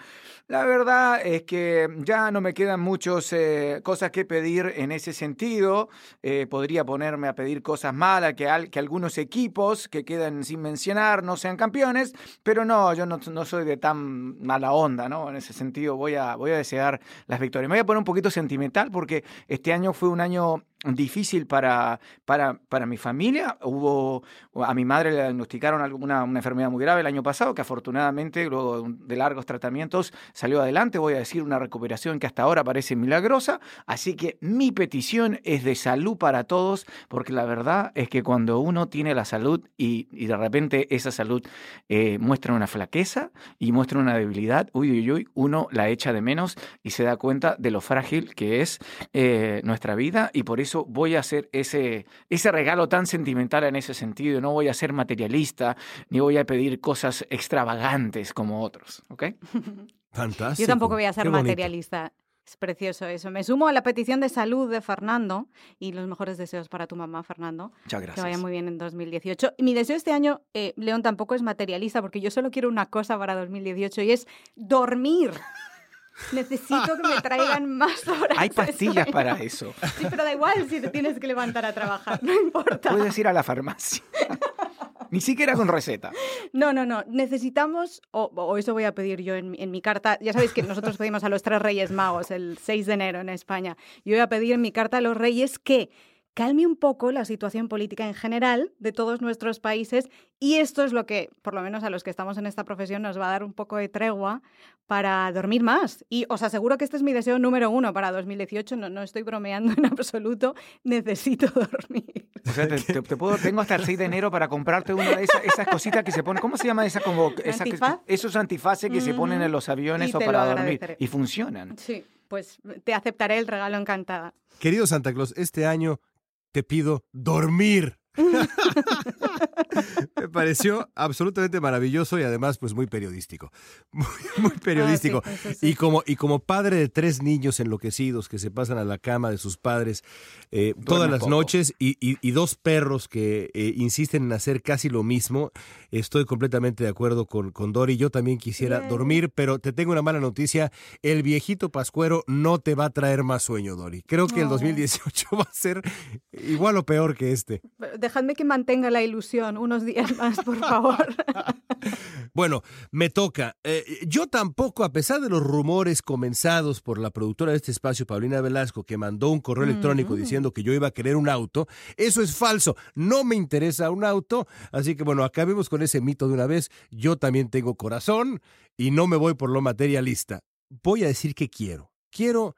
[SPEAKER 3] la verdad es que ya no me quedan muchas eh, cosas que pedir en ese sentido. Eh, podría ponerme a pedir cosas malas, que, que algunos equipos que quedan sin mencionar no sean campeones, pero no, yo no, no, soy de tan mala onda, ¿no? En ese sentido voy a, voy a desear las victorias. Me voy a poner un poquito sentimental porque este año fue un año difícil para, para, para, mi familia. Hubo, a mi madre le diagnosticaron alguna, una enfermedad muy grave el año pasado, que afortunadamente, luego de largos tratamientos, salió adelante. Voy a decir una recuperación que hasta ahora parece milagrosa. Así que mi petición es de salud para todos, porque la verdad es que cuando uno tiene la salud y, y de repente esa salud eh, muestra una flaqueza y muestra una debilidad, uy, uy, uy, uno la echa de menos y se da cuenta de lo frágil que es eh, nuestra vida y por eso voy a hacer ese, ese regalo tan sentimental en ese sentido. No voy a ser materialista, ni voy a pedir cosas extravagantes como otros. ¿Ok?
[SPEAKER 1] Fantástico.
[SPEAKER 2] Yo tampoco voy a ser materialista. Es precioso eso. Me sumo a la petición de salud de Fernando y los mejores deseos para tu mamá, Fernando.
[SPEAKER 3] Muchas gracias.
[SPEAKER 2] Que vaya muy bien en 2018. Y mi deseo este año, eh, León, tampoco es materialista, porque yo solo quiero una cosa para 2018 y es dormir. Necesito que me traigan más horas.
[SPEAKER 3] Hay pastillas para eso.
[SPEAKER 2] Sí, pero da igual si te tienes que levantar a trabajar, no importa.
[SPEAKER 3] Puedes ir a la farmacia. Ni siquiera con receta.
[SPEAKER 2] No, no, no. Necesitamos, o, eso voy a pedir yo en, en, mi carta. Ya sabéis que nosotros pedimos a los tres Reyes Magos el 6 de enero en España. Yo voy a pedir en mi carta a los Reyes que calme un poco la situación política en general de todos nuestros países y esto es lo que, por lo menos a los que estamos en esta profesión, nos va a dar un poco de tregua para dormir más. Y os aseguro que este es mi deseo número uno para 2018, no, no estoy bromeando en absoluto, necesito dormir.
[SPEAKER 3] O sea, te, puedo, tengo hasta el 6 de enero para comprarte una de esas, cositas que se ponen, ¿cómo se llama esa como... Esa, esos antifaces que se ponen en los aviones o para dormir y funcionan.
[SPEAKER 2] Sí, pues te aceptaré el regalo encantada.
[SPEAKER 1] Querido Santa Claus, este año te pido dormir. Me pareció absolutamente maravilloso y además pues muy periodístico. Muy, ah, periodístico. Y, como, y como padre de tres niños enloquecidos que se pasan a la cama de sus padres eh, todas las noches y, dos perros que eh, insisten en hacer casi lo mismo, estoy completamente de acuerdo con, con Dori. Yo también quisiera dormir, pero te tengo una mala noticia. El viejito pascuero no te va a traer más sueño, Dori. Creo que el 2018 va a ser igual o peor que este
[SPEAKER 2] dejadme que mantenga la ilusión unos días más, por favor.
[SPEAKER 1] bueno, me toca. Eh, yo tampoco, a pesar de los rumores comenzados por la productora de este espacio, Paulina Velasco, que mandó un correo electrónico mm. diciendo que yo iba a querer un auto, eso es falso. No me interesa un auto. Así que bueno, acabemos con ese mito de una vez. Yo también tengo corazón y no me voy por lo materialista. Voy a decir que quiero. Quiero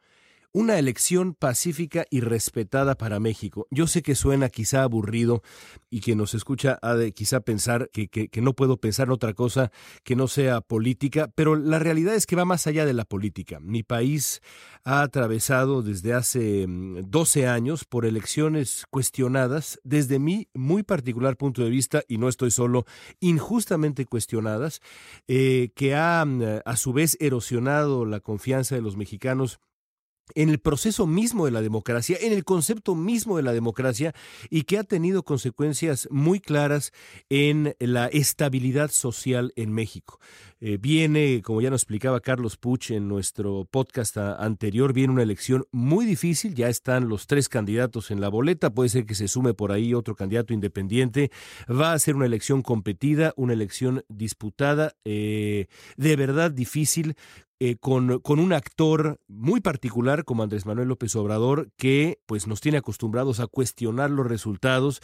[SPEAKER 1] una elección pacífica y respetada para México. Yo sé que suena quizá aburrido y que nos escucha ha de quizá pensar que, no puedo pensar en otra cosa que no sea política, pero la realidad es que va más allá de la política. Mi país ha atravesado desde hace 12 mm, años por elecciones cuestionadas, desde mi muy particular punto de vista, y no estoy solo, injustamente cuestionadas, eh, que ha mm, a su vez erosionado la confianza de los mexicanos en el proceso mismo de la democracia, en el concepto mismo de la democracia y que ha tenido consecuencias muy claras en la estabilidad social en México. Eh, viene, como ya nos explicaba Carlos Puch en nuestro podcast anterior, viene una elección muy difícil, ya están los tres candidatos en la boleta, puede ser que se sume por ahí otro candidato independiente, va a ser una elección competida, una elección disputada, eh, de verdad difícil, eh, con, con, un actor muy particular como Andrés Manuel López Obrador, que pues nos tiene acostumbrados a cuestionar los resultados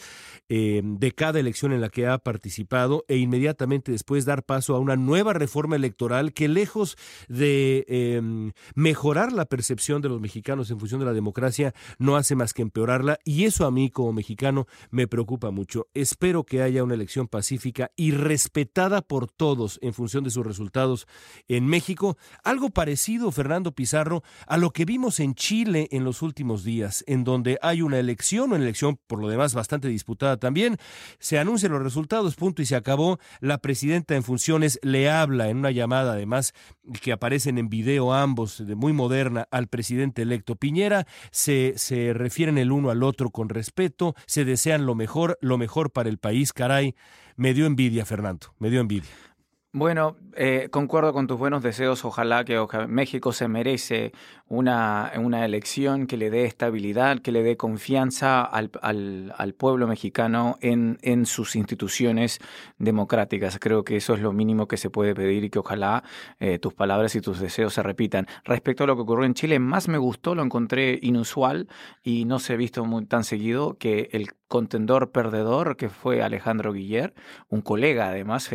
[SPEAKER 1] de cada elección en la que ha participado e inmediatamente después dar paso a una nueva reforma electoral que lejos de em, mejorar la percepción de los mexicanos en función de la democracia, no hace más que empeorarla. Y eso a mí como mexicano me preocupa mucho. Espero que haya una elección pacífica y respetada por todos en función de sus resultados en México. Algo parecido, Fernando Pizarro, a lo que vimos en Chile en los últimos días, en donde hay una elección, una elección por lo demás bastante disputada también, se anuncian los resultados, punto y se acabó, la presidenta en funciones le habla en una llamada además que aparecen en video ambos, de muy moderna, al presidente electo Piñera, se, se refieren el uno al otro con respeto, se desean lo mejor, lo mejor para el país, caray, me dio envidia, Fernando, me dio envidia.
[SPEAKER 3] Bueno, eh, concuerdo con tus buenos deseos. Ojalá que México se merece una, una, elección que le dé estabilidad, que le dé confianza al, al, pueblo mexicano en, en, sus instituciones democráticas. Creo que eso es lo mínimo que se puede pedir y que ojalá eh, tus palabras y tus deseos se repitan. Respecto a lo que ocurrió en Chile, más me gustó, lo encontré inusual y no se ha visto muy, tan seguido que el contendor perdedor que fue Alejandro Guiller, un colega además,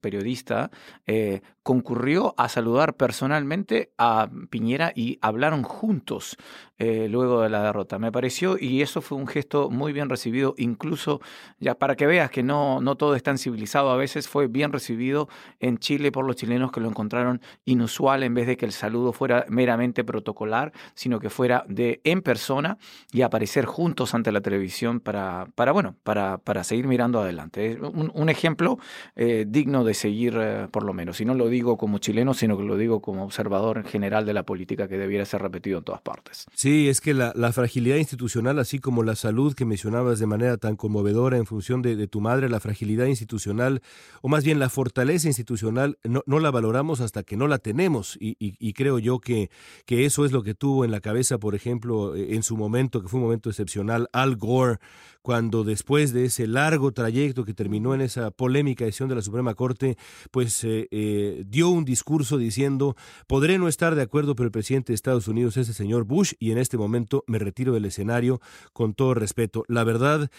[SPEAKER 3] periodista, eh, concurrió a saludar personalmente a Piñera y hablaron juntos eh, luego de la derrota. Me pareció, y eso fue un gesto muy bien recibido, incluso ya para que veas que no, no todo es tan civilizado, a veces fue bien recibido en Chile por los chilenos que lo encontraron inusual en vez de que el saludo fuera meramente protocolar, sino que fuera de en persona y aparecer juntos ante la televisión para, para bueno, para, para seguir mirando adelante. Un, ejemplo eh, digno de seguir eh, por lo menos. Y no lo digo como chileno, sino que lo digo como observador en general de la política que debiera ser repetido en todas partes.
[SPEAKER 1] Sí, es que la, fragilidad institucional, así como la salud que mencionabas de manera tan conmovedora en función de, tu madre, la fragilidad institucional, o más bien la fortaleza institucional, no, la valoramos hasta que no la tenemos. Y, creo yo que, que eso es lo que tuvo en la cabeza, por ejemplo, en su momento, que fue un momento excepcional, Al Gore, cuando después de ese largo trayecto que terminó en esa polémica decisión de la Suprema Corte, pues eh, eh, dio un discurso diciendo, podré no estar de acuerdo, pero el presidente de Estados Unidos es el señor Bush y en este momento me retiro del escenario con todo respeto. La verdad,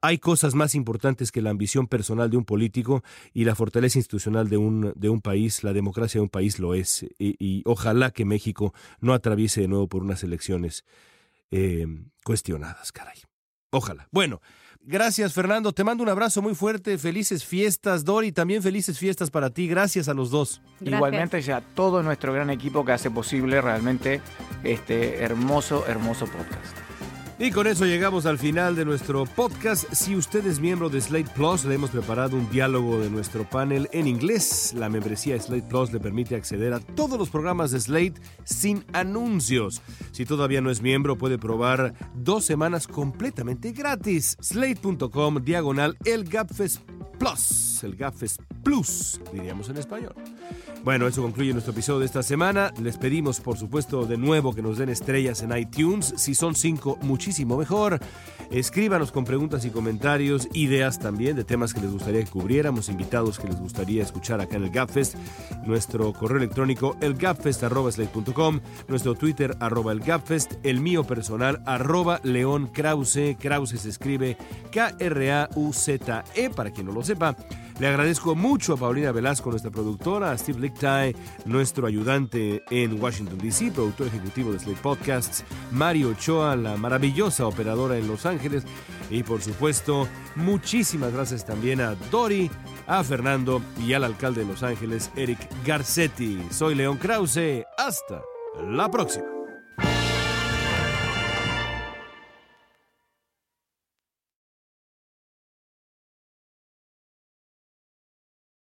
[SPEAKER 1] hay cosas más importantes que la ambición personal de un político y la fortaleza institucional de un, de un país, la democracia de un país lo es. Y, ojalá que México no atraviese de nuevo por unas elecciones eh, cuestionadas, caray. Ojalá. Bueno, gracias Fernando, te mando un abrazo muy fuerte, felices fiestas, Dori, también felices fiestas para ti, gracias a los dos.
[SPEAKER 3] Igualmente ya todo nuestro gran equipo que hace posible realmente este hermoso, hermoso podcast.
[SPEAKER 1] Y con eso llegamos al final de nuestro podcast. Si usted es miembro de Slate Plus, le hemos preparado un diálogo de nuestro panel en inglés. La membresía Slate Plus le permite acceder a todos los programas de Slate sin anuncios. Si todavía no es miembro, puede probar dos semanas completamente gratis. Slate.com diagonal el Gapfest Plus, el Gapfest Plus, diríamos en español. Bueno, eso concluye nuestro episodio de esta semana. Les pedimos, por supuesto, de nuevo que nos den estrellas en iTunes. Si son cinco, muchísimo mejor. Escríbanos con preguntas y comentarios, ideas también de temas que les gustaría que cubriéramos, invitados que les gustaría escuchar acá en el Gapfest. Nuestro correo electrónico, elgapfest.com, nuestro Twitter, arroba elgapfest, el mío personal, arroba León Krause. Krause se escribe K-R-A-U-Z-E, para quien no lo sepa. Le agradezco mucho a Paulina Velasco, nuestra productora, a Steve Lichtai, nuestro ayudante en Washington, D.C., productor ejecutivo de Slate Podcasts, Mario Ochoa, la maravillosa operadora en Los Ángeles, y por supuesto, muchísimas gracias también a Dori, a Fernando y al alcalde de Los Ángeles, Eric Garcetti. Soy León Krause. Hasta la próxima.